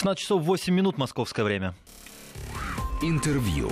16 часов 8 минут московское время. Интервью.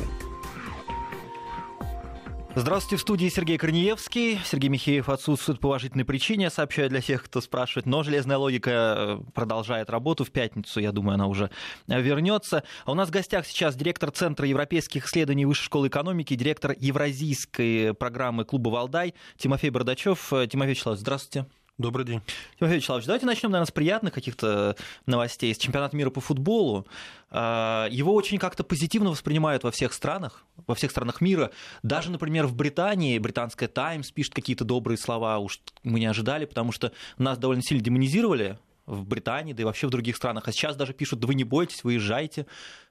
Здравствуйте, в студии Сергей Корнеевский. Сергей Михеев отсутствует по уважительной причине, сообщаю для всех, кто спрашивает. Но железная логика э, продолжает работу. В пятницу, я думаю, она уже вернется. А у нас в гостях сейчас директор Центра европейских исследований Высшей школы экономики, директор Евразийской программы клуба «Валдай» Тимофей Бардачев. Тимофей Вячеславович, здравствуйте. Добрый день. Тимофей Вячеславович, давайте начнем, наверное, с приятных каких-то новостей. С чемпионата мира по футболу. А, его очень как-то позитивно воспринимают во всех странах, во всех странах мира. Даже, например, в Британии британская Таймс пишет какие-то добрые слова. Уж мы не ожидали, потому что нас довольно сильно демонизировали в Британии, да и вообще в других странах. А сейчас даже пишут, да вы не бойтесь, выезжайте,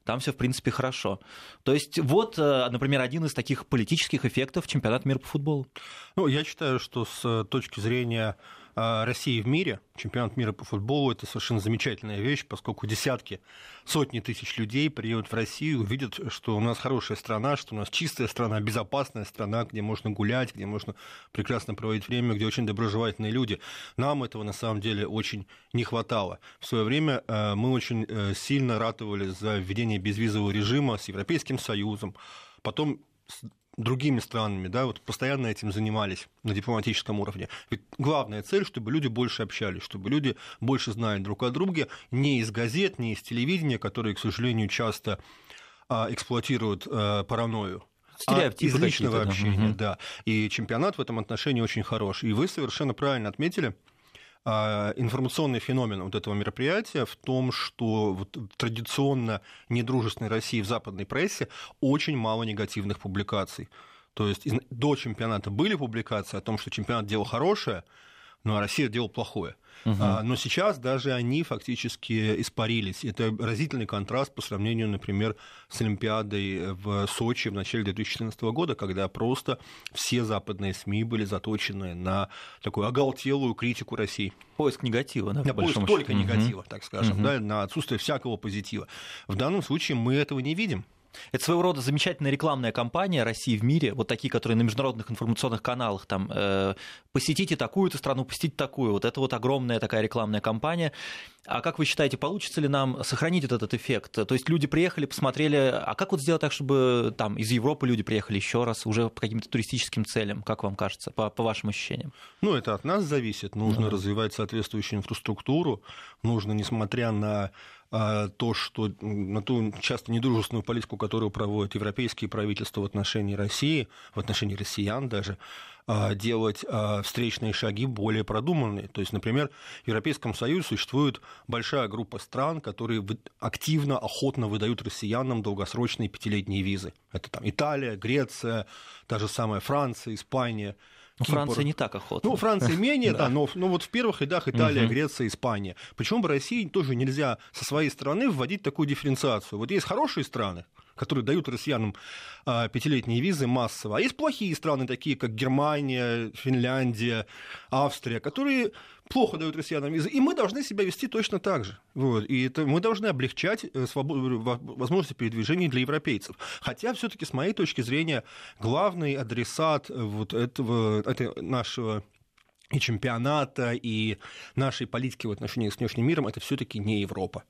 там все в принципе хорошо. То есть вот, э, например, один из таких политических эффектов чемпионата мира по футболу. Ну, я считаю, что с точки зрения России в мире, чемпионат мира по футболу, это совершенно замечательная вещь, поскольку десятки, сотни тысяч людей приедут в Россию, увидят, что у нас хорошая страна, что у нас чистая страна, безопасная страна, где можно гулять, где можно прекрасно проводить время, где очень доброжелательные люди. Нам этого на самом деле очень не хватало. В свое время э, мы очень э, сильно ратовали за введение безвизового режима с Европейским Союзом, потом другими странами, да, вот постоянно этим занимались на дипломатическом уровне. Ведь главная цель, чтобы люди больше общались, чтобы люди больше знали друг о друге, не из газет, не из телевидения, которые, к сожалению, часто а, эксплуатируют а, паранойю. А из личного общения, да. да. И чемпионат в этом отношении очень хорош. И вы совершенно правильно отметили, информационный феномен вот этого мероприятия в том, что вот традиционно недружественной России в западной прессе очень мало негативных публикаций. То есть до чемпионата были публикации о том, что чемпионат делал хорошее, ну а Россия делала плохое. Угу. Но сейчас даже они фактически испарились. Это разительный контраст по сравнению, например, с Олимпиадой в Сочи в начале 2014 года, когда просто все западные СМИ были заточены на такую оголтелую критику России. Поиск негатива, да? На поиск только угу. негатива, так скажем, угу. да, на отсутствие всякого позитива. В данном случае мы этого не видим. Это своего рода замечательная рекламная кампания России в мире, вот такие, которые на международных информационных каналах, там, э, посетите такую-то страну, посетите такую. Вот это вот огромная такая рекламная кампания. А как вы считаете, получится ли нам сохранить вот этот эффект? То есть люди приехали, посмотрели, а как вот сделать так, чтобы там из Европы люди приехали еще раз уже по каким-то туристическим целям, как вам кажется, по, по вашим ощущениям? Ну, это от нас зависит. Нужно ну, развивать соответствующую инфраструктуру, нужно, несмотря на а, то, что на ту часто недружественную политику, которую проводят европейские правительства в отношении России, в отношении россиян даже, делать а, встречные шаги более продуманные. То есть, например, в Европейском Союзе существует большая группа стран, которые активно, охотно выдают россиянам долгосрочные пятилетние визы. Это там Италия, Греция, та же самая Франция, Испания – ну, Франция не так охотно. Ну, Франция менее, да, но, но вот в первых рядах Италия, угу. Греция, Испания. Причем в России тоже нельзя со своей стороны вводить такую дифференциацию. Вот есть хорошие страны, которые дают россиянам а, пятилетние визы массово. А есть плохие страны, такие как Германия, Финляндия, Австрия, которые плохо дают россиянам визы, и мы должны себя вести точно так же. Вот. И это мы должны облегчать э, свободу, возможности передвижения для европейцев. Хотя все-таки, с моей точки зрения, главный адресат вот этого, этого нашего и чемпионата, и нашей политики в отношении с внешним миром, это все-таки не Европа.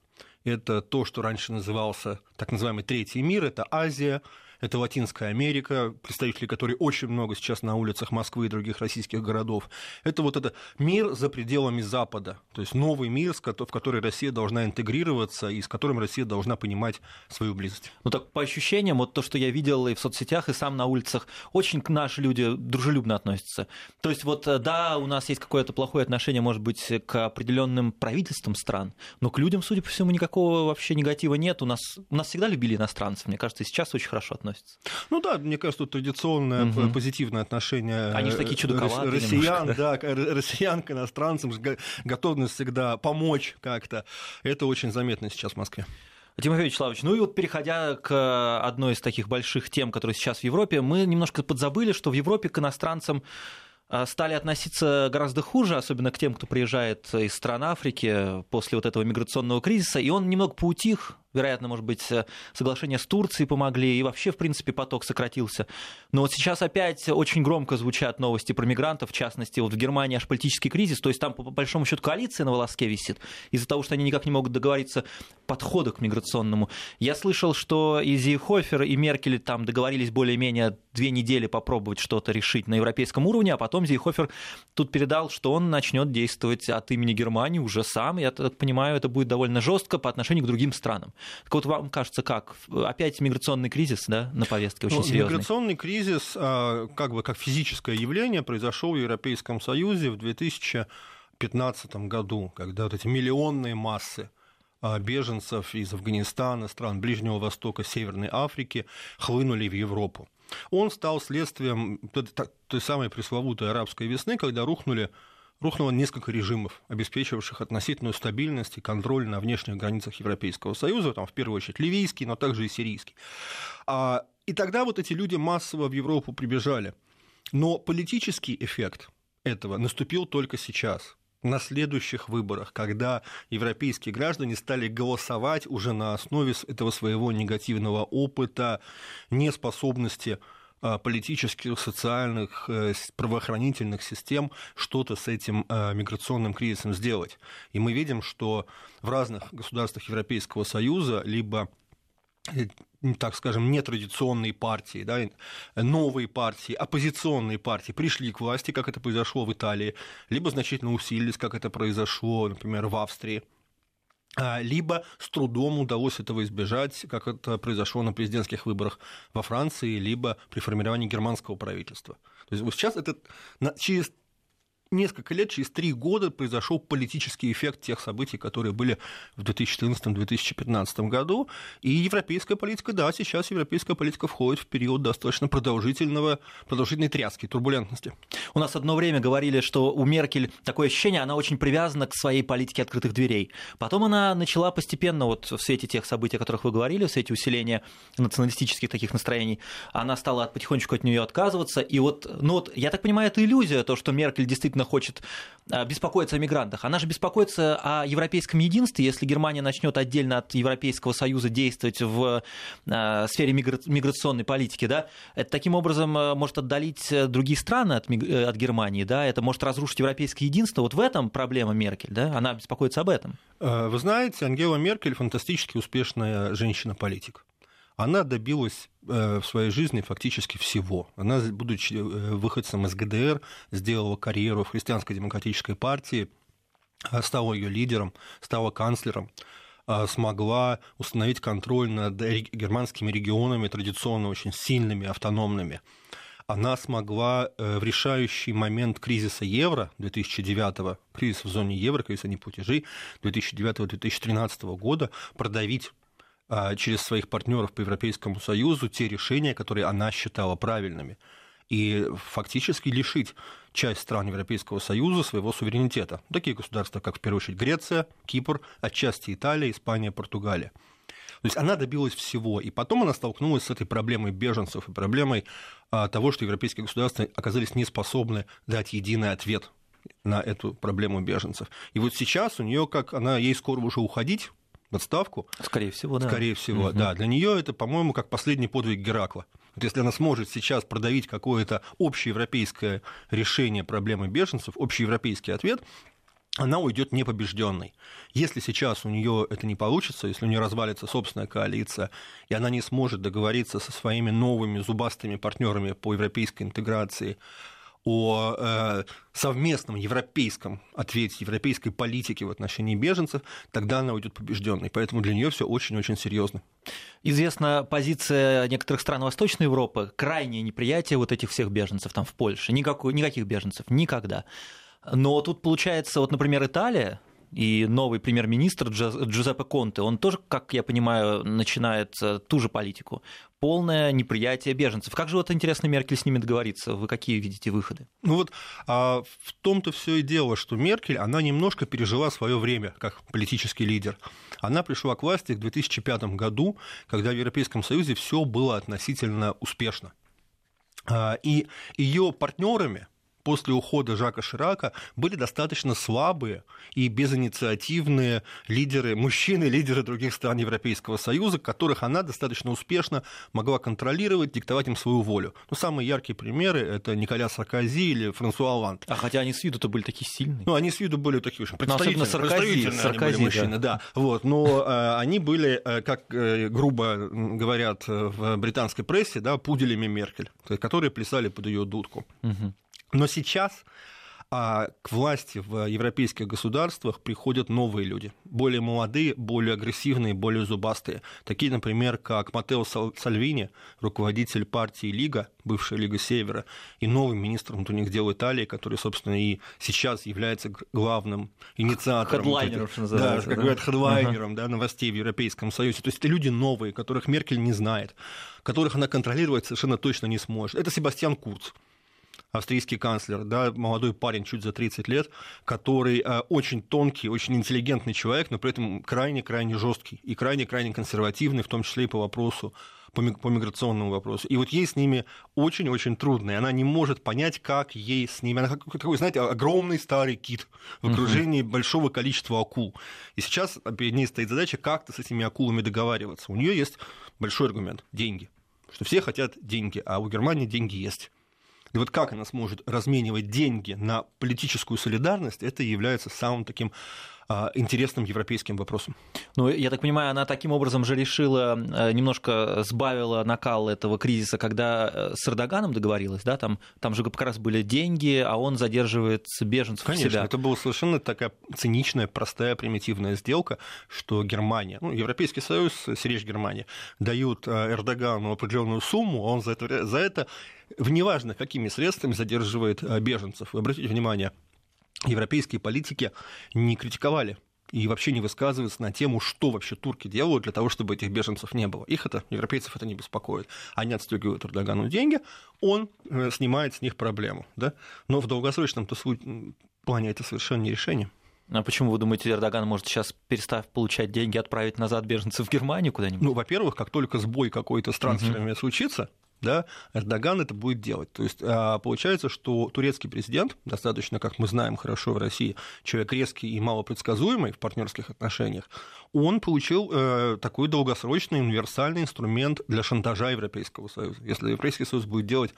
Это то, что раньше назывался так называемый третий мир, это Азия, это Латинская Америка, представителей которой очень много сейчас на улицах Москвы и других российских городов. Это вот это мир за пределами Запада, то есть новый мир, в который Россия должна интегрироваться и с которым Россия должна понимать свою близость. Ну так по ощущениям, вот то, что я видел и в соцсетях, и сам на улицах, очень к наши люди дружелюбно относятся. То есть вот э, да, у нас есть какое-то плохое отношение, может быть, к определенным правительствам стран, но к людям, судя по всему, никакого вообще негатива нет. У нас, у нас всегда любили иностранцев, мне кажется, и сейчас очень хорошо относятся относятся. Ну да, мне кажется, тут традиционное угу. позитивное отношение Они же такие э, чудаковатые россиян, немножко, да, да, россиян к иностранцам, готовность всегда помочь как-то. Это очень заметно сейчас в Москве. Тимофей Вячеславович, ну и вот переходя к одной из таких больших тем, которые сейчас в Европе, мы немножко подзабыли, что в Европе к иностранцам а, стали относиться гораздо хуже, особенно к тем, кто приезжает из стран Африки после вот этого миграционного кризиса, и он немного поутих, вероятно, может быть, соглашения с Турцией помогли, и вообще, в принципе, поток сократился. Но вот сейчас опять очень громко звучат новости про мигрантов, в частности, вот в Германии аж политический кризис, то есть там, по большому счету, коалиция на волоске висит, из-за того, что они никак не могут договориться подхода к миграционному. Я слышал, что и Зейхофер, и Меркель там договорились более-менее две недели попробовать что-то решить на европейском уровне, а потом Зейхофер тут передал, что он начнет действовать от имени Германии уже сам. Я так понимаю, это будет довольно жестко по отношению к другим странам. Так вот, вам кажется, как? Опять миграционный кризис да, на повестке очень ну, серьезный? Миграционный кризис, а, как бы как физическое явление, произошел в Европейском Союзе в 2015 году, когда вот эти миллионные массы а, беженцев из Афганистана, стран Ближнего Востока, Северной Африки хлынули в Европу. Он стал следствием той самой пресловутой арабской весны, когда рухнули рухнуло несколько режимов, обеспечивавших относительную стабильность и контроль на внешних границах Европейского Союза, там, в первую очередь ливийский, но также и сирийский. А, и тогда вот эти люди массово в Европу прибежали. Но политический эффект этого наступил только сейчас на следующих выборах, когда европейские граждане стали голосовать уже на основе этого своего негативного опыта, неспособности политических, социальных, э, правоохранительных систем что-то с этим а, миграционным кризисом сделать. И мы видим, что в разных государствах Европейского Союза либо э, так скажем, нетрадиционные партии, да, новые партии, оппозиционные партии пришли к власти, как это произошло в Италии, либо значительно усилились, как это произошло, например, в Австрии. А, либо с трудом удалось этого избежать, как это произошло на президентских выборах во Франции, либо при формировании германского правительства. То есть вот сейчас это через несколько лет, через три года произошел политический эффект тех событий, которые были в 2014-2015 году. И европейская политика, да, сейчас европейская политика входит в период достаточно продолжительного, продолжительной тряски, турбулентности. У нас одно время говорили, что у Меркель такое ощущение, она очень привязана к своей политике открытых дверей. Потом она начала постепенно, вот в свете тех событий, о которых вы говорили, в свете усиления националистических таких настроений, она стала потихонечку от нее отказываться. И вот, ну вот, я так понимаю, это иллюзия, то, что Меркель действительно действительно хочет а, беспокоиться о мигрантах. Она же беспокоится о европейском единстве. Если Германия начнет отдельно от Европейского Союза действовать в а, сфере миграционной политики, да, это таким образом а, может отдалить другие страны от, э, от Германии, да, это может разрушить европейское единство. Вот в этом проблема Меркель, да, она беспокоится об этом. Вы знаете, Ангела Меркель фантастически успешная женщина-политик она добилась э, в своей жизни фактически всего. Она, будучи э, выходцем из ГДР, сделала карьеру в христианской демократической партии, э, стала ее лидером, стала канцлером смогла установить контроль над германскими регионами, традиционно очень сильными, автономными. Она смогла в решающий момент кризиса евро 2009, кризис в зоне евро, кризиса неплатежей 2009-2013 года продавить через своих партнеров по Европейскому Союзу те решения, которые она считала правильными, и фактически лишить часть стран Европейского Союза своего суверенитета. Такие государства, как в первую очередь Греция, Кипр, отчасти Италия, Испания, Португалия. То есть она добилась всего, и потом она столкнулась с этой проблемой беженцев и проблемой а, того, что европейские государства оказались не способны дать единый ответ на эту проблему беженцев. И вот сейчас у нее, как она, ей скоро уже уходить, в отставку. Скорее всего, да. Скорее всего, угу. да. Для нее это, по-моему, как последний подвиг Геракла. Вот если она сможет сейчас продавить какое-то общеевропейское решение проблемы беженцев, общеевропейский ответ, она уйдет непобежденной. Если сейчас у нее это не получится, если у нее развалится собственная коалиция, и она не сможет договориться со своими новыми зубастыми партнерами по европейской интеграции, о э, совместном европейском ответе, европейской политике в отношении беженцев, тогда она уйдет побежденной. Поэтому для нее все очень-очень серьезно. Известна позиция некоторых стран Восточной Европы, крайнее неприятие вот этих всех беженцев там в Польше. Никакой, никаких беженцев, никогда. Но тут получается, вот, например, Италия, и новый премьер-министр Джузеппе Конте, он тоже, как я понимаю, начинает э, ту же политику. Полное неприятие беженцев. Как же вот интересно Меркель с ними договориться? Вы какие видите выходы? Ну вот а в том-то все и дело, что Меркель, она немножко пережила свое время как политический лидер. Она пришла к власти в 2005 году, когда в Европейском Союзе все было относительно успешно. А, и ее партнерами после ухода Жака Ширака были достаточно слабые и безинициативные лидеры, мужчины, лидеры других стран Европейского Союза, которых она достаточно успешно могла контролировать, диктовать им свою волю. Ну, самые яркие примеры – это Николя Саркози или Франсуа Оланд. А хотя они с виду-то были такие сильные. Ну, они с виду были такие очень представительные, ну, Саркози, Саркози, были мужчины, да. да. Вот, но э, они были, э, как э, грубо говорят в британской прессе, да, пуделями Меркель, которые плясали под ее дудку. Угу. Но сейчас а к власти в европейских государствах приходят новые люди, более молодые, более агрессивные, более зубастые. Такие, например, как Матео Сальвини, руководитель партии Лига, бывшая Лига Севера, и новый министр внутренних дел Италии, который, собственно, и сейчас является главным инициатором. Хедлайнером, что называется. Да, как да? говорят, хедлайнером uh-huh. да, новостей в Европейском Союзе. То есть это люди новые, которых Меркель не знает, которых она контролировать совершенно точно не сможет. Это Себастьян Курц австрийский канцлер, да, молодой парень, чуть за 30 лет, который э, очень тонкий, очень интеллигентный человек, но при этом крайне-крайне жесткий и крайне-крайне консервативный, в том числе и по вопросу по, миграционному вопросу. И вот ей с ними очень-очень трудно, и она не может понять, как ей с ними... Она такой, знаете, огромный старый кит в окружении uh-huh. большого количества акул. И сейчас перед ней стоит задача как-то с этими акулами договариваться. У нее есть большой аргумент – деньги. Что все хотят деньги, а у Германии деньги есть. И вот как она сможет разменивать деньги на политическую солидарность, это является самым таким интересным европейским вопросом. Ну, я так понимаю, она таким образом же решила, э, немножко сбавила накал этого кризиса, когда э, с Эрдоганом договорилась, да, там, там же как раз были деньги, а он задерживает беженцев Конечно, себя. это была совершенно такая циничная, простая, примитивная сделка, что Германия, ну, Европейский Союз, Серечь Германия, дают э, Эрдогану определенную сумму, он за это, за это в неважно какими средствами задерживает беженцев. Вы обратите внимание, европейские политики не критиковали и вообще не высказываются на тему, что вообще турки делают для того, чтобы этих беженцев не было. Их это, европейцев это не беспокоит. Они отстегивают Эрдогану деньги, он э, снимает с них проблему. Да? Но в долгосрочном плане это совершенно не решение. А почему вы думаете, Эрдоган может сейчас, перестав получать деньги, отправить назад беженцев в Германию куда-нибудь? Ну, во-первых, как только сбой какой-то с трансферами угу. случится, да, Эрдоган это будет делать. То есть а, получается, что турецкий президент, достаточно, как мы знаем хорошо в России, человек резкий и малопредсказуемый в партнерских отношениях, он получил э, такой долгосрочный универсальный инструмент для шантажа Европейского Союза. Если Европейский Союз будет делать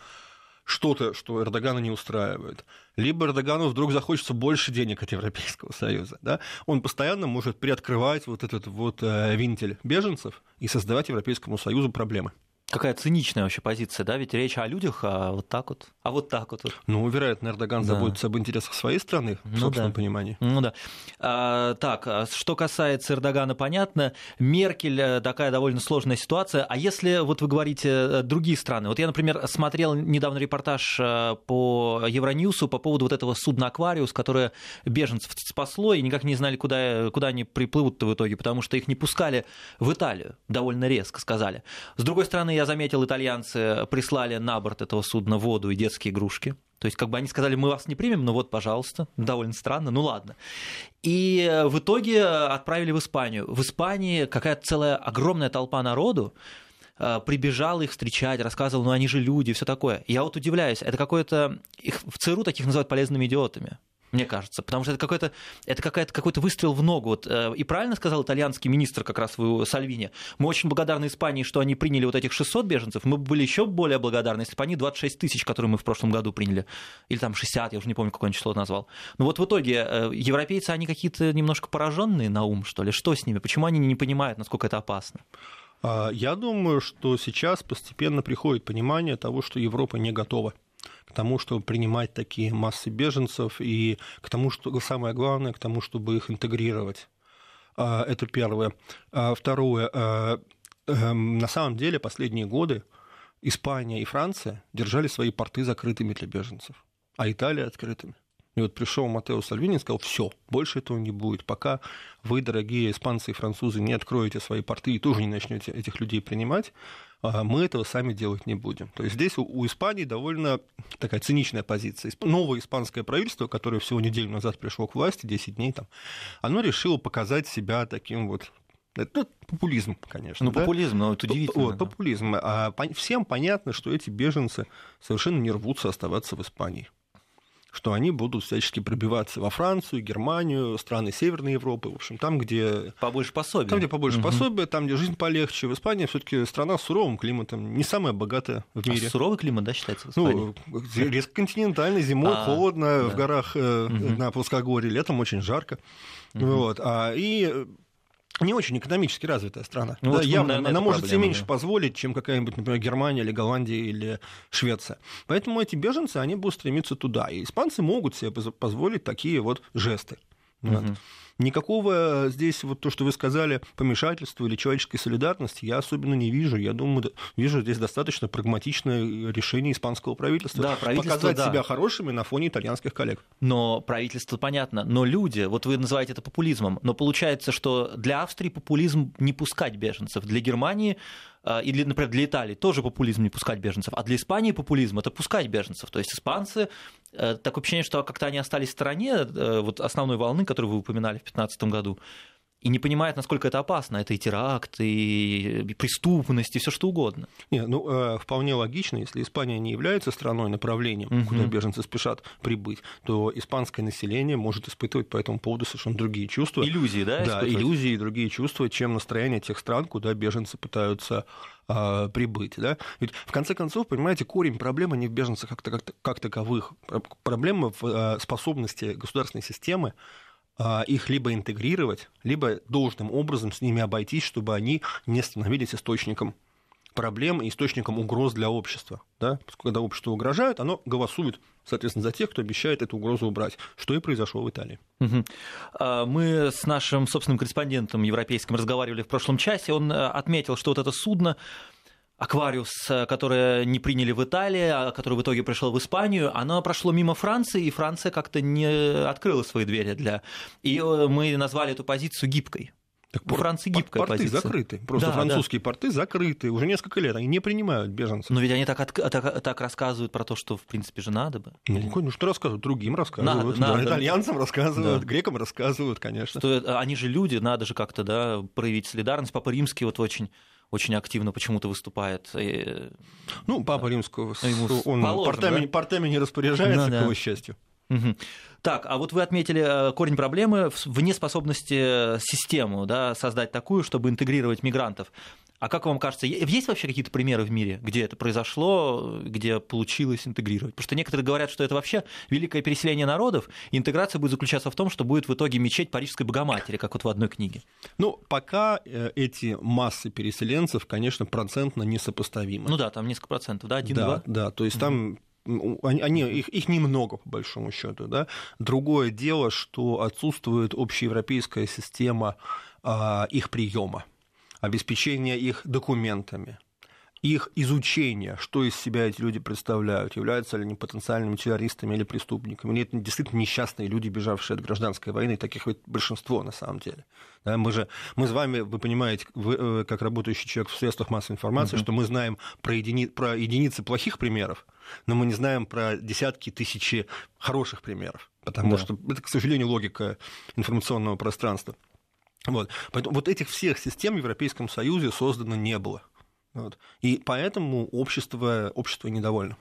что-то, что Эрдогана не устраивает, либо Эрдогану вдруг захочется больше денег от Европейского Союза, да, он постоянно может приоткрывать вот этот вот э, винтель беженцев и создавать Европейскому Союзу проблемы. Какая циничная вообще позиция, да? Ведь речь о людях, а вот так вот, а вот так вот. Ну, вероятно, Эрдоган да. заботится об интересах своей страны, в ну, собственном да. понимании. Ну да. А, так, а что касается Эрдогана, понятно. Меркель э, такая довольно сложная ситуация. А если вот вы говорите э, другие страны? Вот я, например, смотрел недавно репортаж э, по Евроньюсу по поводу вот этого судна «Аквариус», которое беженцев спасло, и никак не знали, куда, куда они приплывут в итоге, потому что их не пускали в Италию, довольно резко сказали. С другой стороны, я заметил, итальянцы прислали на борт этого судна воду и детские игрушки. То есть, как бы они сказали, мы вас не примем, но вот, пожалуйста, довольно странно, ну ладно. И в итоге отправили в Испанию. В Испании какая-то целая огромная толпа народу э, прибежала их встречать, рассказывал, ну они же люди, все такое. Я вот удивляюсь, это какое-то... Их в ЦРУ таких называют полезными идиотами мне кажется, потому что это какой-то это какая-то, какой-то выстрел в ногу. Вот, э, и правильно сказал итальянский министр как раз в Сальвини. Мы очень благодарны Испании, что они приняли вот этих 600 беженцев. Мы были еще более благодарны, если бы они 26 тысяч, которые мы в прошлом году приняли, или там 60, я уже не помню, какое число назвал. Но вот в итоге э, европейцы, они какие-то немножко пораженные на ум, что ли? Что с ними? Почему они не понимают, насколько это опасно? А, я думаю, что сейчас постепенно приходит понимание того, что Европа не готова к тому, чтобы принимать такие массы беженцев, и к тому, что самое главное, к тому, чтобы их интегрировать. А, это первое. А, второе. А, эм, на самом деле последние годы Испания и Франция держали свои порты закрытыми для беженцев, а Италия открытыми. И вот пришел Матео Сальвини и сказал, все, больше этого не будет, пока вы, дорогие испанцы и французы, не откроете свои порты и тоже не начнете этих людей принимать, а, мы этого сами делать не будем. То есть здесь у, у Испании довольно такая циничная позиция. Новое испанское правительство, которое всего неделю назад пришло к власти, 10 дней там, оно решило показать себя таким вот это популизм, конечно. Ну, да? популизм, но это удивительно. Вот, да. популизм. А всем понятно, что эти беженцы совершенно не рвутся оставаться в Испании. Что они будут всячески пробиваться во Францию, Германию, страны Северной Европы, в общем, там, где... Побольше пособия. Там, где побольше Мгм. пособия, там, где жизнь полегче. В Испании все таки страна с суровым климатом, не самая богатая в А мире. суровый климат, да, считается в Испании? Ну, резко континентальный, зимой А, холодно, в да. горах э, Мгм. на плоскогорье, летом очень жарко. Мгм. Вот. А, и не очень экономически развитая страна. Ну, Да, вот, явно, наверное, она может себе проблема, меньше да. позволить, чем какая-нибудь, например, Германия или Голландия или Швеция. Поэтому эти беженцы, они будут стремиться туда. И испанцы могут себе поз- позволить такие вот жесты. Вот. Никакого здесь, вот то, что вы сказали, помешательства или человеческой солидарности я особенно не вижу. Я думаю, вижу здесь достаточно прагматичное решение испанского правительства. Да, правительство, Показать да. себя хорошими на фоне итальянских коллег. Но правительство понятно, но люди, вот вы называете это популизмом, но получается, что для Австрии популизм не пускать беженцев, для Германии э, и, для, например, для Италии тоже популизм не пускать беженцев, а для Испании популизм это пускать беженцев. То есть испанцы, э, такое ощущение, что как-то они остались в стороне э, вот основной волны, которую вы упоминали в 2015 году, и не понимают, насколько это опасно. Это и теракт, и преступность, и все что угодно. Не, ну, э, вполне логично, если Испания не является страной направлением, Мгм. куда беженцы спешат прибыть, то испанское население может испытывать по этому поводу совершенно другие чувства. Иллюзии, да? Да, испытывать? иллюзии и другие чувства, чем настроение тех стран, куда беженцы пытаются а, прибыть. Да? Ведь в конце концов, понимаете, корень проблемы не в беженцах как, как, как таковых. Про- Проблема в а, способности государственной системы их либо интегрировать, либо должным образом с ними обойтись, чтобы они не становились источником проблем и источником угроз для общества. Да? Когда общество угрожает, оно голосует, соответственно, за тех, кто обещает эту угрозу убрать, что и произошло в Италии. А, Мы с нашим собственным корреспондентом европейским разговаривали в прошлом часе. Он э, отметил, что вот это судно Аквариус, э, которое не приняли в Италии, а которое в итоге пришло в Испанию, оно прошло мимо Франции, и Франция как-то не открыла свои двери для... И э, мы назвали эту позицию гибкой. Так У Франции гибкая порты позиция. закрыты. Просто Да, французские порты закрыты. Уже несколько лет они не принимают беженцев. Но ведь они так, так, так рассказывают про то, что, в принципе, же надо бы. Ну, ну, что рассказывают? Другим рассказывают. Надо, да, надо. итальянцам рассказывают, Да. грекам рассказывают, конечно. Что это- они же люди, надо же как-то да, проявить солидарность. Папа Римский вот очень очень активно почему-то выступает. И- Ну, папа римского, Ну, ему он положено, портами, да? портами не распоряжается, Ну, к да. его счастью. Мгм. Так, а вот вы отметили э, корень проблемы в неспособности э, систему да, создать такую, чтобы интегрировать мигрантов. А как вам кажется, есть вообще какие-то примеры в мире, где это произошло, где получилось интегрировать? Потому что некоторые говорят, что это вообще великое переселение народов, и интеграция будет заключаться в том, что будет в итоге мечеть Парижской Богоматери, как вот в одной книге. Ну, пока э, эти массы переселенцев, конечно, процентно несопоставимы. Ну да, там несколько процентов, да, да, один-два. да, то есть там они- их, их немного, по большому счету. Да? Другое дело, что отсутствует общеевропейская система а, их приема, обеспечения их документами, их изучения, что из себя эти люди представляют, являются ли они потенциальными террористами или преступниками, или это действительно несчастные люди, бежавшие от гражданской войны, таких ведь большинство на самом деле. Да, мы же, мы с вами, вы понимаете, вы, э, как работающий человек в средствах массовой информации, что мы знаем про, едини, про единицы плохих примеров, но мы не знаем про десятки, тысячи хороших примеров, потому Да. что это, к сожалению, логика информационного пространства. Вот. Поэтому вот этих всех систем в Европейском Союзе создано не было. Вот. И поэтому общество, общество недовольно.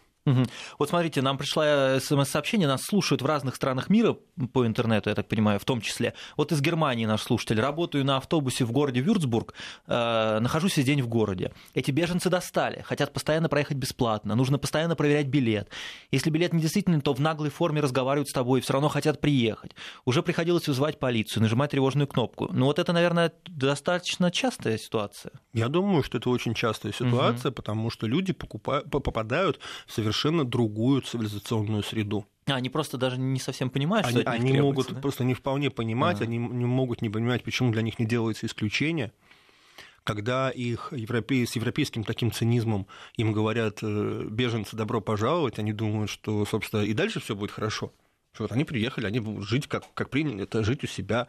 Вот смотрите, нам пришла смс-сообщение, нас слушают в разных странах мира по интернету, я так понимаю, в том числе. Вот из Германии наш слушатель. Работаю на автобусе в городе Вюрцбург, э, нахожусь весь день в городе. Эти беженцы достали, хотят постоянно проехать бесплатно, нужно постоянно проверять билет. Если билет не действительный, то в наглой форме разговаривают с тобой, все равно хотят приехать. Уже приходилось вызывать полицию, нажимать тревожную кнопку. Ну вот это, наверное, достаточно частая ситуация. Я думаю, что это очень частая ситуация, потому что люди покупают, по- попадают в совершенно другую цивилизационную среду. А, Они просто даже не совсем понимают, Они, что они могут да? просто не вполне понимать, Ага. они не могут не понимать, почему для них не делается исключение. Когда их европей, с европейским таким цинизмом им говорят э, беженцы добро пожаловать, они думают, что, собственно, и дальше все будет хорошо. Вот они приехали, они будут жить, как, как приняли, это жить у себя.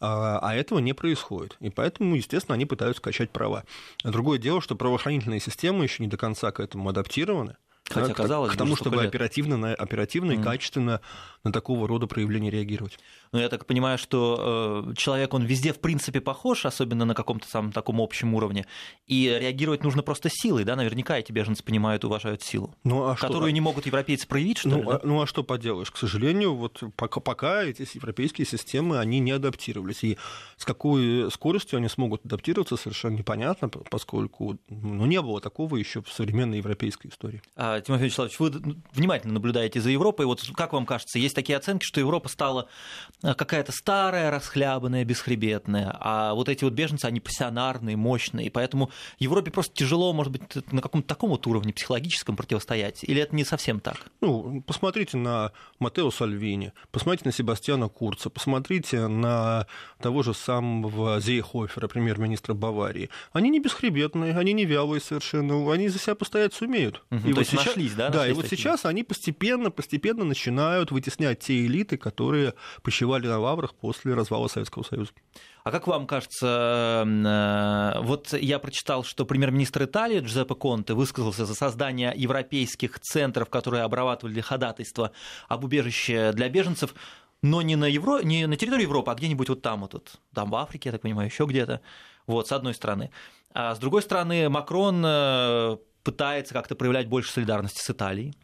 А, а этого не происходит. И поэтому, естественно, они пытаются качать права. А Другое дело, что правоохранительные системы еще не до конца к этому адаптированы. Хотя, да, казалось к тому, бы, чтобы лет. оперативно, оперативно mm. и качественно на такого рода проявления реагировать. Ну, я так понимаю, что э, человек, он везде, в принципе, похож, особенно на каком-то самом таком общем уровне, и реагировать нужно просто силой, да, наверняка эти беженцы понимают уважают силу, ну, а которую что? не могут европейцы проявить, что ну, ли? Да? А, ну, а что поделаешь? К сожалению, вот пока, пока эти европейские системы, они не адаптировались, и с какой скоростью они смогут адаптироваться, совершенно непонятно, поскольку ну, не было такого еще в современной европейской истории. А, Тимофей Вячеславович, вы внимательно наблюдаете за Европой, вот как вам кажется, есть такие оценки, что Европа стала э, какая-то старая, расхлябанная, бесхребетная, а вот эти вот беженцы, они пассионарные, мощные, и поэтому Европе просто тяжело, может быть, на каком-то таком вот уровне психологическом противостоять, или это не совсем так? Ну, посмотрите на Матео Сальвини, посмотрите на Себастьяна Курца, посмотрите на того же самого Зейхофера, премьер-министра Баварии. Они не бесхребетные, они не вялые совершенно, они за себя постоять сумеют. Угу, и то вот есть сейчас, нашлись, да? Да, и вот такие? сейчас они постепенно, постепенно начинают вытеснять те элиты, которые почивали на лаврах после развала Советского Союза. А как вам кажется, э, вот я прочитал, что премьер-министр Италии Джузеппе Конте высказался за создание европейских центров, которые обрабатывали ходатайство об убежище для беженцев, но не на, Евро... не на территории Европы, а где-нибудь вот там, вот тут, там в Африке, я так понимаю, еще где-то. Вот, с одной стороны. А с другой стороны, Макрон э, пытается как-то проявлять больше солидарности с Италией.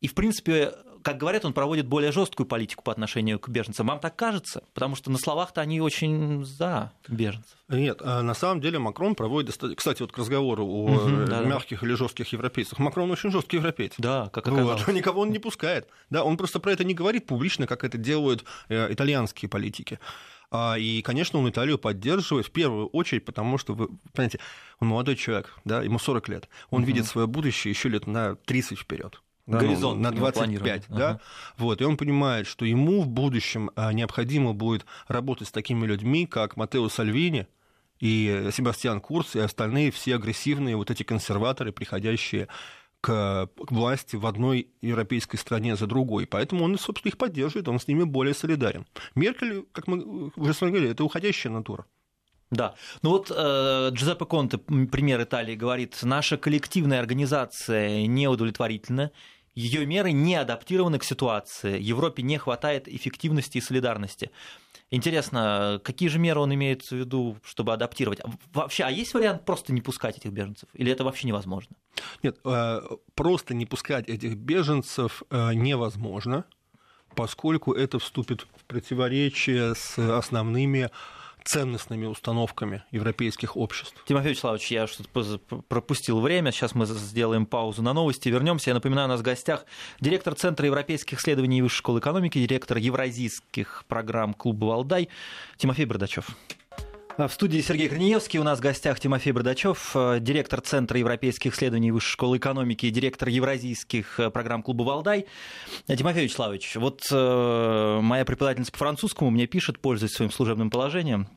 И, в принципе, как говорят, он проводит более жесткую политику по отношению к беженцам. Вам так кажется? Потому что на словах-то они очень за беженцев. Нет, а на самом деле Макрон проводит. Кстати, вот к разговору о Мгм, да, да. мягких или жестких европейцах. Макрон очень жесткий европеец. Да, как Вот, оказалось. никого он не пускает. Да, он просто про это не говорит публично, как это делают э, итальянские политики. А, И, конечно, он Италию поддерживает в первую очередь, потому что, вы понимаете, он молодой человек, да, ему 40 лет. Он Мгм. видит свое будущее еще лет на 30 вперед. Да, Горизонт ну, на у него 25, планирование. да. Ага. Вот, и он понимает, что ему в будущем а, необходимо будет работать с такими людьми, как Матео Сальвини и Себастьян Курц, и остальные все агрессивные вот эти консерваторы, приходящие к власти в одной европейской стране за другой. Поэтому он, собственно, их поддерживает, он с ними более солидарен. Меркель, как мы уже с говорили, это уходящая натура. Да. Ну вот э, Джузеппе Конте, м, премьер Италии, говорит, наша коллективная организация неудовлетворительна, ее меры не адаптированы к ситуации, Европе не хватает эффективности и солидарности. Интересно, какие же меры он имеет в виду, чтобы адаптировать? А Вообще, а есть вариант просто не пускать этих беженцев? Или это вообще невозможно? Нет, э, просто не пускать этих беженцев э, невозможно, поскольку это вступит в противоречие с основными ценностными установками европейских обществ. Тимофей Вячеславович, я что-то пропустил время. Сейчас мы сделаем паузу на новости. Вернемся. Я напоминаю, у нас в гостях директор Центра европейских исследований и Высшей школы экономики, директор евразийских программ клуба «Валдай» Тимофей Бардачев. В студии Сергей Корнеевский. У нас в гостях Тимофей Бардачев, э, директор Центра европейских исследований Высшей школы экономики и директор евразийских э, программ клуба «Валдай». Э, Тимофей Вячеславович, вот моя преподавательница по французскому мне пишет, пользуясь своим служебным положением,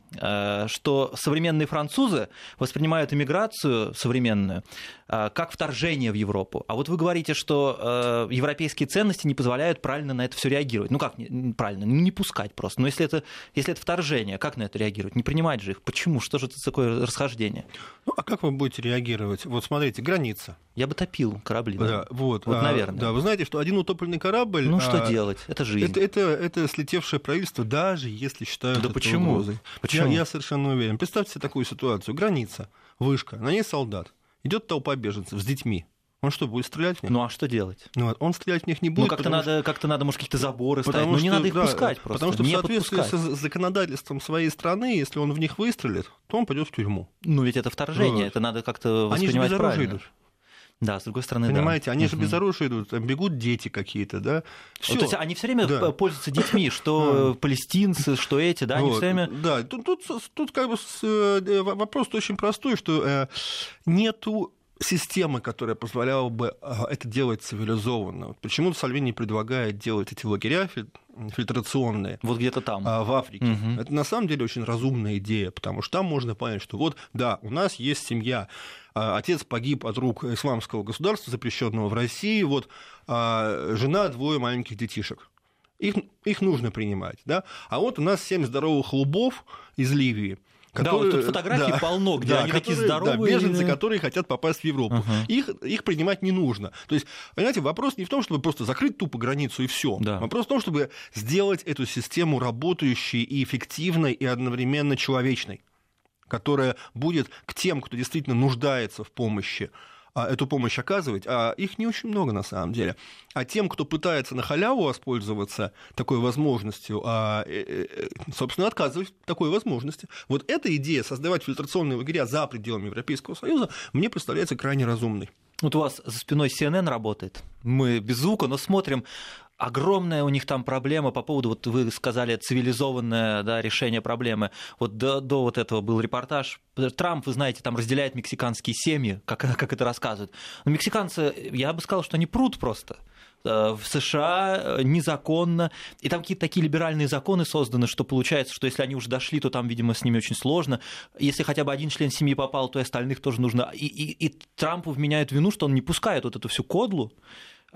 что современные французы воспринимают иммиграцию современную как вторжение в Европу. А вот вы говорите, что э, европейские ценности не позволяют правильно на это все реагировать. Ну как правильно? Ну, Не пускать просто. Но если это, если это вторжение, как на это реагировать? Не принимать же их. Почему? Что же это такое расхождение? Ну, а как вы будете реагировать? Вот смотрите, граница. Я бы топил корабли. Да, наверное. вот, Вот, а, наверное. Да, вы знаете, что один утопленный корабль... Ну что а, делать? Это жизнь. Это, это, это слетевшее правительство, даже если считают Да это почему? угрозой. Почему? Я, я совершенно уверен. Представьте себе такую ситуацию. Граница, вышка, на ней солдат. Идет толпа беженцев с детьми. Он что, будет стрелять в них? Ну а что делать? Ну, он стрелять в них не будет. Ну как-то надо, как-то надо, может, какие-то заборы ставить. Потому Ну не что, надо их да, пускать просто. Потому что не в соответствии подпускать. с законодательством своей страны, если он в них выстрелит, то он пойдет в тюрьму. Ну ведь это вторжение, Вот. это надо как-то Они же воспринимать без правильно. идут. Да, с другой стороны, Понимаете, да. они же Мгм. без оружия идут, там бегут дети какие-то, да? Всё. То есть они все время Да. пользуются детьми, что палестинцы, что эти, да, они Вот, все время. Да, тут, тут, тут как бы с- э, вопрос очень простой, что э, нету системы, которая позволяла бы э, это делать цивилизованно. Почему Сальвини предлагает делать эти лагеря филь- фильтрационные Вот где-то там. а, в Африке? Мгм. Это на самом деле очень разумная идея, потому что там можно понять, что вот, да, у нас есть семья, а, отец погиб от рук исламского государства, запрещенного в России, вот а, жена, двое маленьких детишек. Их, их нужно принимать, да? А вот у нас семь здоровых лбов из Ливии, Которые, да, вот тут фотографии да, полно, где да, они которые, такие здоровые. Да, беженцы, которые хотят попасть в Европу. Uh-huh. Их, их принимать не нужно. То есть, понимаете, вопрос не в том, чтобы просто закрыть тупо границу и все. Да. Вопрос в том, чтобы сделать эту систему работающей и эффективной, и одновременно человечной, которая будет к тем, кто действительно нуждается в помощи, эту помощь оказывать, а их не очень много на самом деле. А тем, кто пытается на халяву воспользоваться такой возможностью, а, э, э, собственно, отказывать такой возможности. Вот эта идея создавать фильтрационные лагеря за пределами Европейского Союза мне представляется крайне разумной. Вот у вас за спиной CNN работает. Мы без звука, но смотрим огромная у них там проблема по поводу, вот вы сказали, цивилизованное да, решение проблемы. Вот до, до вот этого был репортаж. Трамп, вы знаете, там разделяет мексиканские семьи, как, как это рассказывают. Но мексиканцы, я бы сказал, что они прут просто э, в США э, незаконно, и там какие-то такие либеральные законы созданы, что получается, что если они уже дошли, то там, видимо, с ними очень сложно. Если хотя бы один член семьи попал, то и остальных тоже нужно. И, и, и Трампу вменяют вину, что он не пускает вот эту всю кодлу,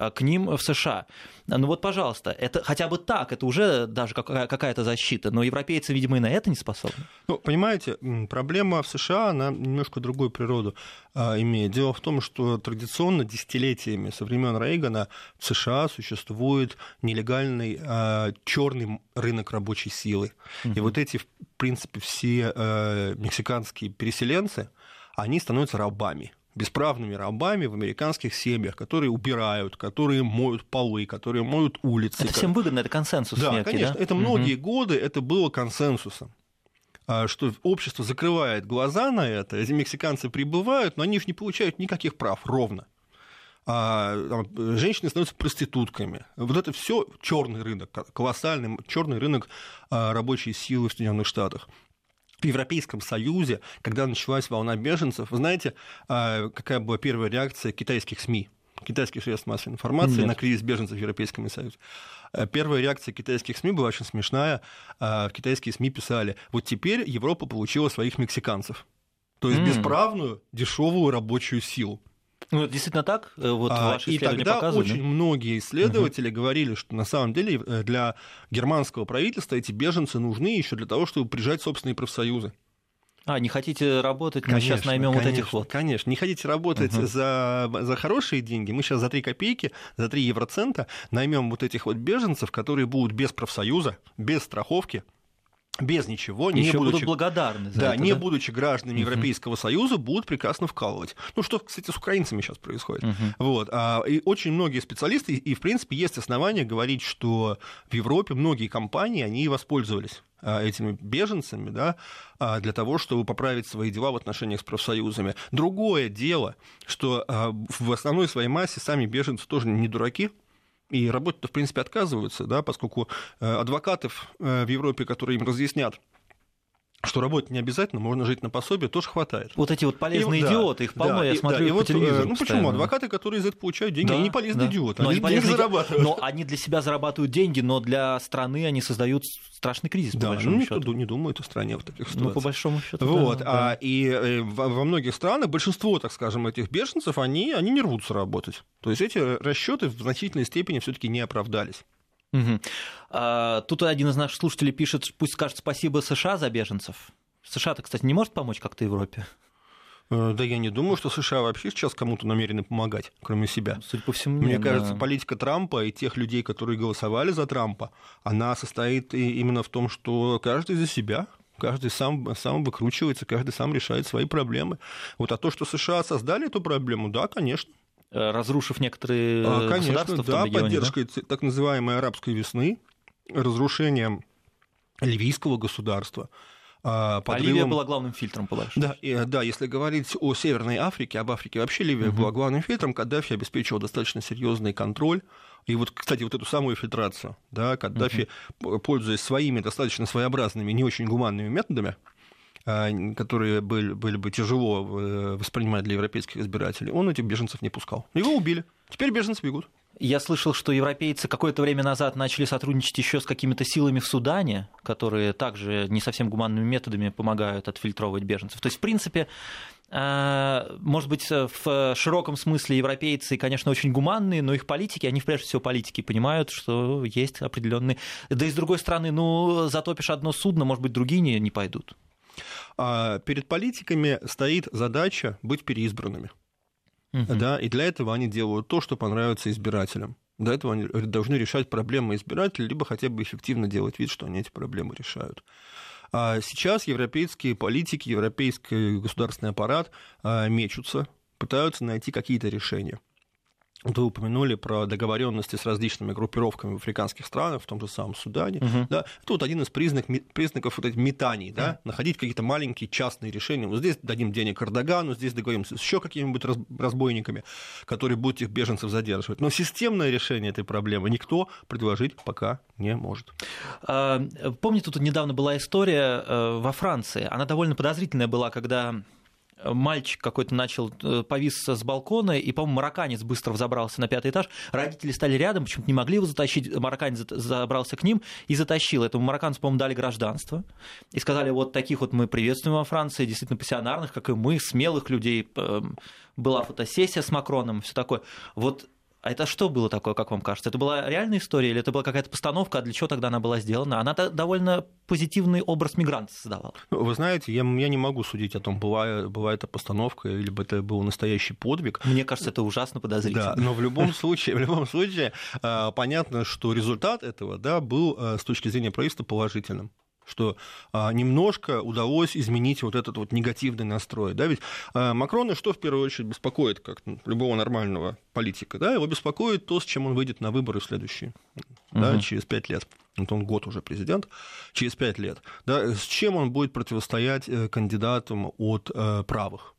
к ним в США. Ну вот, пожалуйста, это хотя бы так, это уже даже какая-то защита, но европейцы, видимо, и на это не способны. Ну, понимаете, проблема в США, она немножко другую природу а, имеет. Дело в том, что традиционно десятилетиями со времен Рейгана в США существует нелегальный а, черный рынок рабочей силы. Угу. И вот эти, в принципе, все а, мексиканские переселенцы, они становятся рабами бесправными рабами в американских семьях, которые убирают, которые моют полы, которые моют улицы. Это всем выгодно, это консенсус. Да, некий, конечно. Да? Это угу. многие годы это было консенсусом а, что общество закрывает глаза на это, эти мексиканцы прибывают, но они же не получают никаких прав ровно. А, там, женщины становятся проститутками. Вот это все черный рынок, колоссальный черный рынок а, рабочей силы в Соединенных Штатах в Европейском Союзе, когда началась волна беженцев, вы знаете, а, какая была первая реакция китайских СМИ? китайских средств массовой информации Нет. на кризис беженцев в Европейском Союзе. А, первая реакция китайских СМИ была очень смешная. А, китайские СМИ писали, вот теперь Европа получила своих мексиканцев. То есть mm. бесправную, дешевую рабочую силу. Ну, это действительно так? Э, вот а, ваши и тогда очень да? многие исследователи угу. говорили, что на самом деле э, для германского правительства эти беженцы нужны еще для того, чтобы прижать собственные профсоюзы. А, не хотите работать, мы конечно, сейчас наймем вот этих вот. Конечно, не хотите работать угу. за, за хорошие деньги, мы сейчас за 3 копейки, за 3 евроцента наймем вот этих вот беженцев, которые будут без профсоюза, без страховки, без ничего, не Еще будучи, будут благодарны за да, это, не да? будучи гражданами uh-huh. Европейского Союза, будут прекрасно вкалывать. Ну, что, кстати, с украинцами сейчас происходит. Uh-huh. Вот. А, и очень многие специалисты, и, в принципе, есть основания говорить, что в Европе многие компании, они воспользовались а, этими беженцами, да, а, для того, чтобы поправить свои дела в отношениях с профсоюзами. Другое дело, что а, в основной своей массе сами беженцы тоже не дураки, и работать-то, в принципе, отказываются, да, поскольку э, адвокатов э, в Европе, которые им разъяснят, что работать не обязательно, можно жить на пособие, тоже хватает. Вот эти вот полезные и, идиоты, да, их полно, да, я и, смотрю да, и по вот, телевизору. Ну почему? Адвокаты, которые за это получают деньги, да, они полезные да. идиоты, но они, они полезные, зарабатывают. Но они для себя зарабатывают деньги, но для страны они создают страшный кризис, да, по большому ну, счету. никто не думает о стране в таких ситуациях. Ну, по большому счету, вот, да, а, И э, во многих странах большинство, так скажем, этих беженцев, они, они не рвутся работать. То есть эти расчеты в значительной степени все-таки не оправдались. Угу. А, тут один из наших слушателей пишет, пусть скажет спасибо США за беженцев. США-то, кстати, не может помочь как-то Европе? Э, да я не думаю, что США вообще сейчас кому-то намерены помогать, кроме себя. Судя по всему, Мне нет, кажется, да. политика Трампа и тех людей, которые голосовали за Трампа, она состоит именно в том, что каждый за себя, каждый сам, сам выкручивается, каждый сам решает свои проблемы. Вот а то, что США создали эту проблему, да, конечно. Э, разрушив некоторые а, конечно, государства в том да, регионе, поддержкой да? так называемой арабской весны, разрушением ливийского государства, подрывом... А Ливия была главным фильтром, по Да, и, да, если говорить о Северной Африке, об Африке вообще Ливия угу. была главным фильтром, Каддафи обеспечивал достаточно серьезный контроль. И вот, кстати, вот эту самую фильтрацию, да, Каддафи, угу. пользуясь своими достаточно своеобразными, не очень гуманными методами, которые были, были бы тяжело э, воспринимать для европейских избирателей, он этих беженцев не пускал. Его убили. Теперь беженцы бегут. Я слышал, что европейцы какое-то время назад начали сотрудничать еще с какими-то силами в Судане, которые также не совсем гуманными методами помогают отфильтровывать беженцев. То есть, в принципе, э, может быть, в широком смысле европейцы, конечно, очень гуманные, но их политики, они прежде всего политики, понимают, что есть определенные... Да и с другой стороны, ну, затопишь одно судно, может быть, другие не, не пойдут. А перед политиками стоит задача быть переизбранными. Угу. Да, и для этого они делают то, что понравится избирателям. Для этого они должны решать проблемы избирателей, либо хотя бы эффективно делать вид, что они эти проблемы решают. А сейчас европейские политики, европейский государственный аппарат а, мечутся, пытаются найти какие-то решения. Вы упомянули про договоренности с различными группировками в африканских странах, в том же самом Судане. Угу. Да, это вот один из признак, признаков вот этих метаний, да, находить какие-то маленькие частные решения. Вот здесь дадим денег Эрдогану, здесь договоримся с еще какими-нибудь разбойниками, которые будут этих беженцев задерживать. Но системное решение этой проблемы никто предложить пока не может. А, помните, тут недавно была история э, во Франции. Она довольно подозрительная была, когда мальчик какой-то начал, э, повис с балкона, и, по-моему, марокканец быстро взобрался на пятый этаж. Родители стали рядом, почему-то не могли его затащить. Марокканец забрался к ним и затащил. Этому марокканцу, по-моему, дали гражданство. И сказали, вот таких вот мы приветствуем во Франции, действительно пассионарных, как и мы, смелых людей. Эм, была фотосессия с Макроном, все такое. Вот а это что было такое, как вам кажется? Это была реальная история или это была какая-то постановка, а для чего тогда она была сделана? Она довольно позитивный образ мигранта создавала. Ну, вы знаете, я, я не могу судить о том, была, была это постановка или бы это был настоящий подвиг. Мне кажется, это ужасно подозрительно. Да, но в любом случае, в любом случае а, понятно, что результат этого да, был а, с точки зрения правительства положительным что а, немножко удалось изменить вот этот вот негативный настрой. Да? Ведь а, Макрона что в первую очередь беспокоит, как любого нормального политика? Да? Его беспокоит то, с чем он выйдет на выборы следующие, угу. да, через пять лет. Вот он год уже президент, через пять лет. Да? С чем он будет противостоять э, кандидатам от э, правых?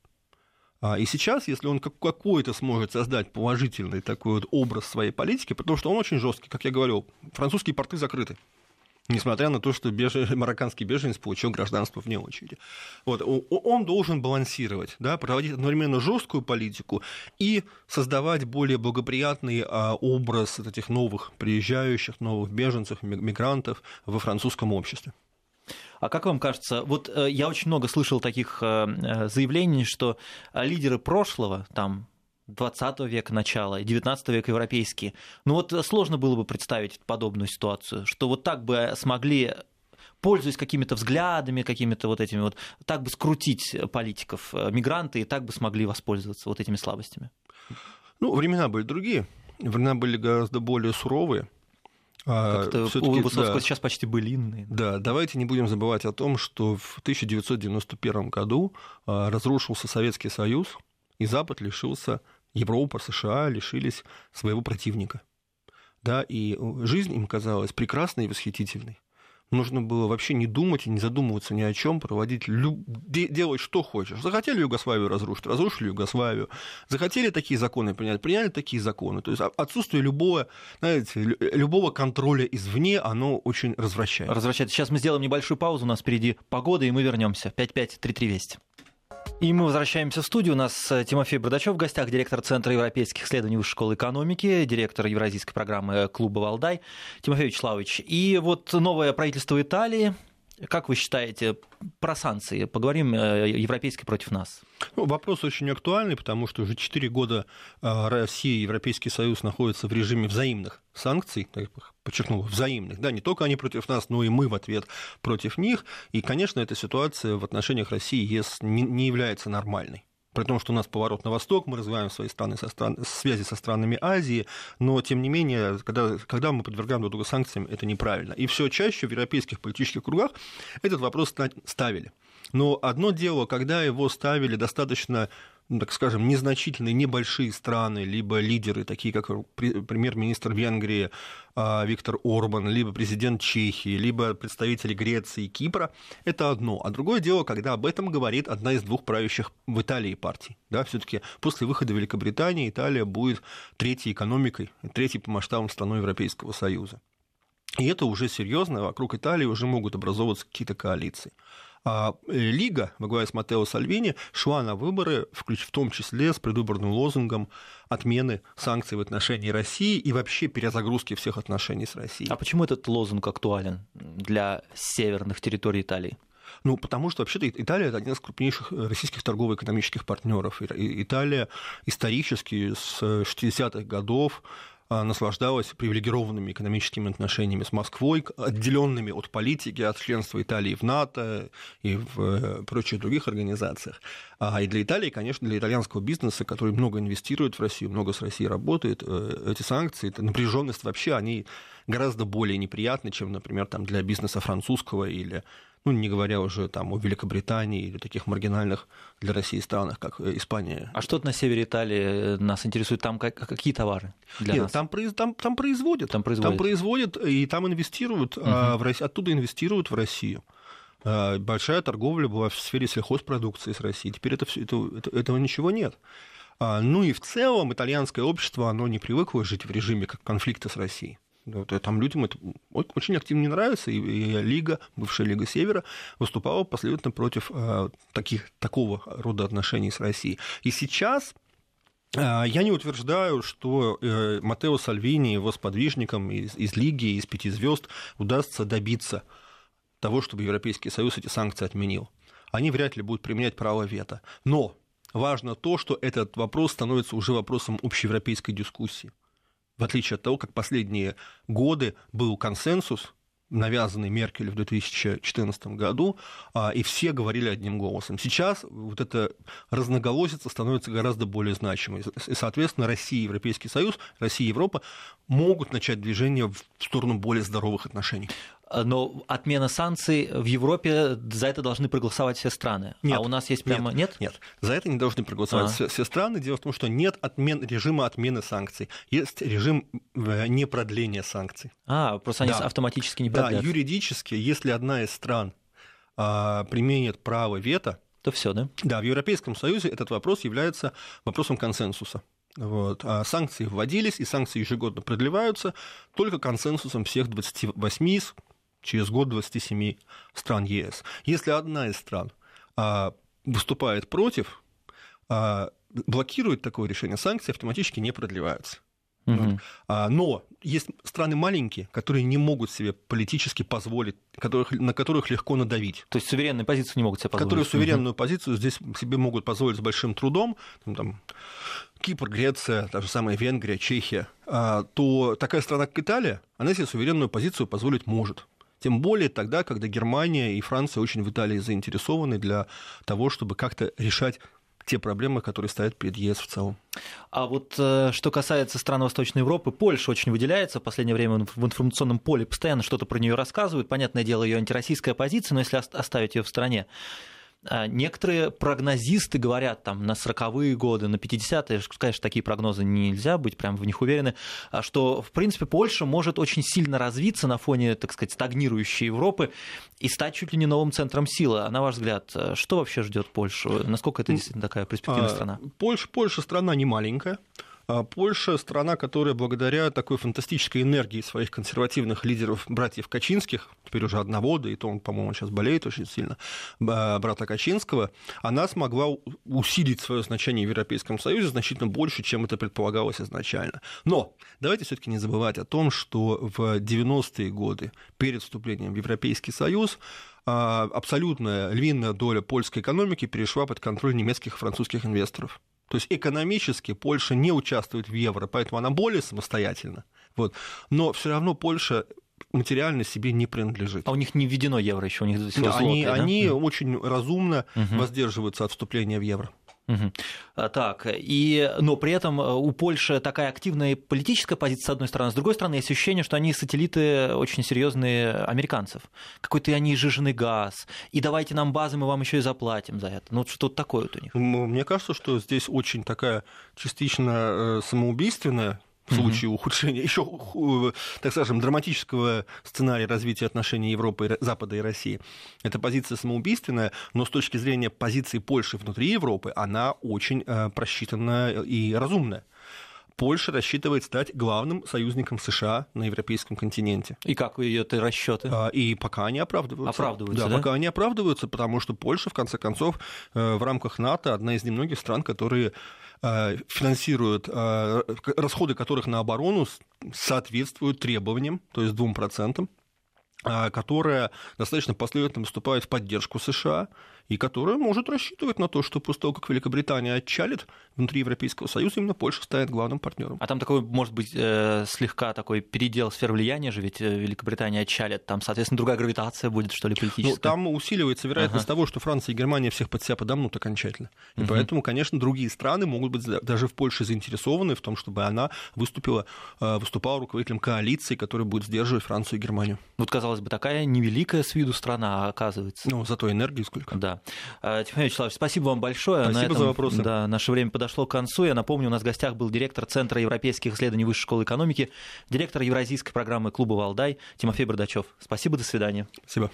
А, и сейчас, если он какой-то сможет создать положительный такой вот образ своей политики, потому что он очень жесткий, как я говорил, французские порты закрыты несмотря на то, что беж... марокканский беженец получил гражданство вне очереди. Вот. Он должен балансировать, да, проводить одновременно жесткую политику и создавать более благоприятный а, образ этих новых приезжающих, новых беженцев, мигрантов во французском обществе. А как вам кажется, вот э, я очень много слышал таких э, э, заявлений, что лидеры прошлого, там 20 века начала, 19 века европейские. Ну вот сложно было бы представить подобную ситуацию, что вот так бы смогли пользуясь какими-то взглядами, какими-то вот этими вот, так бы скрутить политиков э, мигранты и так бы смогли воспользоваться вот этими слабостями? Ну, времена были другие. Времена были гораздо более суровые. А Как-то у Высоцкого да, сейчас почти былинные. Да, давайте не будем забывать о том, что в 1991 году а, разрушился Советский Союз, и Запад лишился Европа, США лишились своего противника. Да, и жизнь им казалась прекрасной и восхитительной. Нужно было вообще не думать и не задумываться ни о чем, проводить, люб... делать что хочешь. Захотели Югославию разрушить, разрушили Югославию. Захотели такие законы принять, приняли такие законы. То есть отсутствие любого, знаете, любого контроля извне, оно очень развращает. Развращает. Сейчас мы сделаем небольшую паузу, у нас впереди погода, и мы вернемся. 5-5-3-3 Вести. И мы возвращаемся в студию. У нас э, Тимофей Бардачев в гостях, директор Центра европейских исследований Высшей школы экономики, директор евразийской программы клуба «Валдай» Тимофей Вячеславович. И вот новое правительство Италии как вы считаете, про санкции поговорим э, европейские против нас? Ну, вопрос очень актуальный, потому что уже 4 года э, Россия и Европейский Союз находятся в режиме взаимных санкций, подчеркну, взаимных, да, не только они против нас, но и мы в ответ против них. И, конечно, эта ситуация в отношениях России ЕС не является нормальной при том, что у нас поворот на восток, мы развиваем свои страны со стран... связи со странами Азии, но, тем не менее, когда, когда мы подвергаем друг друга санкциям, это неправильно. И все чаще в европейских политических кругах этот вопрос ставили. Но одно дело, когда его ставили достаточно ну, так скажем, незначительные, небольшие страны, либо лидеры, такие как премьер-министр Венгрии а, Виктор Орбан, либо президент Чехии, либо представители Греции и Кипра, это одно. А другое дело, когда об этом говорит одна из двух правящих в Италии партий. Да, все-таки после выхода Великобритании Италия будет третьей экономикой, третьей по масштабам страной Европейского Союза. И это уже серьезно, вокруг Италии уже могут образовываться какие-то коалиции. А э, Лига во главе с Матео Сальвини шла на выборы, в том числе с предвыборным лозунгом отмены санкций в отношении России и вообще перезагрузки всех отношений с Россией. А почему этот лозунг актуален для северных территорий Италии? Ну, потому что вообще-то Италия это один из крупнейших э, российских торгово-экономических партнеров. Италия исторически с 60-х годов а, наслаждалась привилегированными экономическими отношениями с Москвой, отделенными от политики, от членства Италии в НАТО и в э, прочих других организациях. А и для Италии, конечно, для итальянского бизнеса, который много инвестирует в Россию, много с Россией работает, э, эти санкции, эта напряженность вообще, они гораздо более неприятны, чем, например, там, для бизнеса французского или ну, не говоря уже там о Великобритании или таких маргинальных для России странах, как э, Испания. А что на севере Италии нас интересует? Там какие товары для Нет, нас? Там, там, там производят. Там производят. Там производят и там инвестируют, угу. а, в оттуда инвестируют в Россию. А, большая торговля была в сфере сельхозпродукции с Россией. Теперь это, это, это, этого ничего нет. А, ну и в целом итальянское общество, оно не привыкло жить в режиме как конфликта с Россией. Вот, там людям это очень активно не нравится, и, Лига, бывшая Лига Севера, выступала последовательно против э, таких, такого рода отношений с Россией. И сейчас э, я не утверждаю, что э, Матео Сальвини, его сподвижникам из, из Лиги, из Пяти звезд удастся добиться того, чтобы Европейский Союз эти санкции отменил. Они вряд ли будут применять право вето. Но важно то, что этот вопрос становится уже вопросом общеевропейской дискуссии в отличие от того, как последние годы был консенсус, навязанный Меркель в 2014 году, а, и все говорили одним голосом. Сейчас вот эта разноголосица становится гораздо более значимой. И, соответственно, Россия Европейский Союз, Россия Европа могут начать движение в сторону более здоровых отношений. Но отмена санкций в Европе за это должны проголосовать все страны. Нет, а у нас есть прямо нет? Нет, нет. за это не должны проголосовать а. все, все страны. Дело в том, что нет отмен, режима отмены санкций. Есть режим непродления санкций. А, просто они да. автоматически не продлятся. Да, юридически, если одна из стран а, применит право вето, то все, да? Да, в Европейском Союзе этот вопрос является вопросом консенсуса. Вот. А санкции вводились, и санкции ежегодно продлеваются только консенсусом всех 28 через год 27 стран ЕС. Если одна из стран а, выступает против, а, блокирует такое решение, санкции автоматически не продлеваются. Угу. А, но есть страны маленькие, которые не могут себе политически позволить, которых, на которых легко надавить. То есть суверенную позицию не могут себе позволить. Которые суверенную угу. позицию здесь себе могут позволить с большим трудом. Там, там, Кипр, Греция, та же самая Венгрия, Чехия. А, то такая страна, как Италия, она себе суверенную позицию позволить может. Тем более тогда, когда Германия и Франция очень в Италии заинтересованы для того, чтобы как-то решать те проблемы, которые стоят перед ЕС в целом. А вот э, что касается стран Восточной Европы, Польша очень выделяется. В последнее время в информационном поле постоянно что-то про нее рассказывают. Понятное дело, ее антироссийская позиция, но если оставить ее в стране, некоторые прогнозисты говорят там на 40-е годы, на 50-е, конечно, такие прогнозы нельзя быть прям в них уверены, а что, в принципе, Польша может очень сильно развиться на фоне, так сказать, стагнирующей Европы и стать чуть ли не новым центром силы. А на ваш взгляд, что вообще ждет Польшу? Насколько это действительно такая перспективная а, страна? Польша, Польша страна не маленькая. А Польша – страна, которая благодаря такой фантастической энергии своих консервативных лидеров, братьев Качинских, теперь уже одного, да и то он, по-моему, сейчас болеет очень сильно, брата Качинского, она смогла усилить свое значение в Европейском Союзе значительно больше, чем это предполагалось изначально. Но давайте все таки не забывать о том, что в 90-е годы, перед вступлением в Европейский Союз, а, абсолютная львиная доля польской экономики перешла под контроль немецких и французских инвесторов. То есть экономически Польша не участвует в евро, поэтому она более самостоятельна. Вот. Но все равно Польша материально себе не принадлежит. А у них не введено евро еще, у них всего да, злотые, они, да? они угу. очень разумно угу. воздерживаются от вступления в евро. Угу. Так, и, но при этом э, у Польши такая активная политическая позиция, с одной стороны, с другой стороны, есть ощущение, что они сателлиты очень серьезные американцев. Какой-то они жиженый газ, и давайте нам базы, мы вам еще и заплатим за это. Ну, вот что-то такое вот у них. Мне кажется, что здесь очень такая частично э, самоубийственная в случае mm-hmm. ухудшения, еще, так скажем, драматического сценария развития отношений Европы, Запада и России. Это позиция самоубийственная, но с точки зрения позиции Польши внутри Европы, она очень э, просчитанная и разумная. Польша рассчитывает стать главным союзником США на европейском континенте. И как ее это расчеты? А, и пока они оправдываются. Оправдываются, да, да? пока они оправдываются, потому что Польша, в конце концов, э, в рамках НАТО одна из немногих стран, которые финансируют, э, расходы которых на оборону соответствуют требованиям, то есть 2%. а, которая достаточно последовательно выступает в поддержку США и которая может рассчитывать на то, что после того, как Великобритания отчалит внутри Европейского Союза, именно Польша станет главным партнером. А там такой, может быть, э, слегка такой передел сфер влияния же, ведь э, Великобритания отчалит, там, соответственно, другая гравитация будет, что ли, политическая? Ну, там усиливается вероятность ага. того, что Франция и Германия всех под себя подомнут окончательно. И угу. поэтому, конечно, другие страны могут быть даже в Польше заинтересованы в том, чтобы она выступила, э, выступала руководителем коалиции, которая будет сдерживать Францию и Германию. Вот, казалось бы, такая невеликая с виду страна, а оказывается. Ну, зато энергии сколько. Да. А, Тимофей Вячеславович, спасибо вам большое. Спасибо этом, за вопросы. Да, наше время подошло к концу. Я напомню, у нас в гостях был директор Центра европейских исследований Высшей школы экономики, директор Евразийской программы Клуба «Валдай» Тимофей Бардачев. Спасибо, до свидания. Спасибо.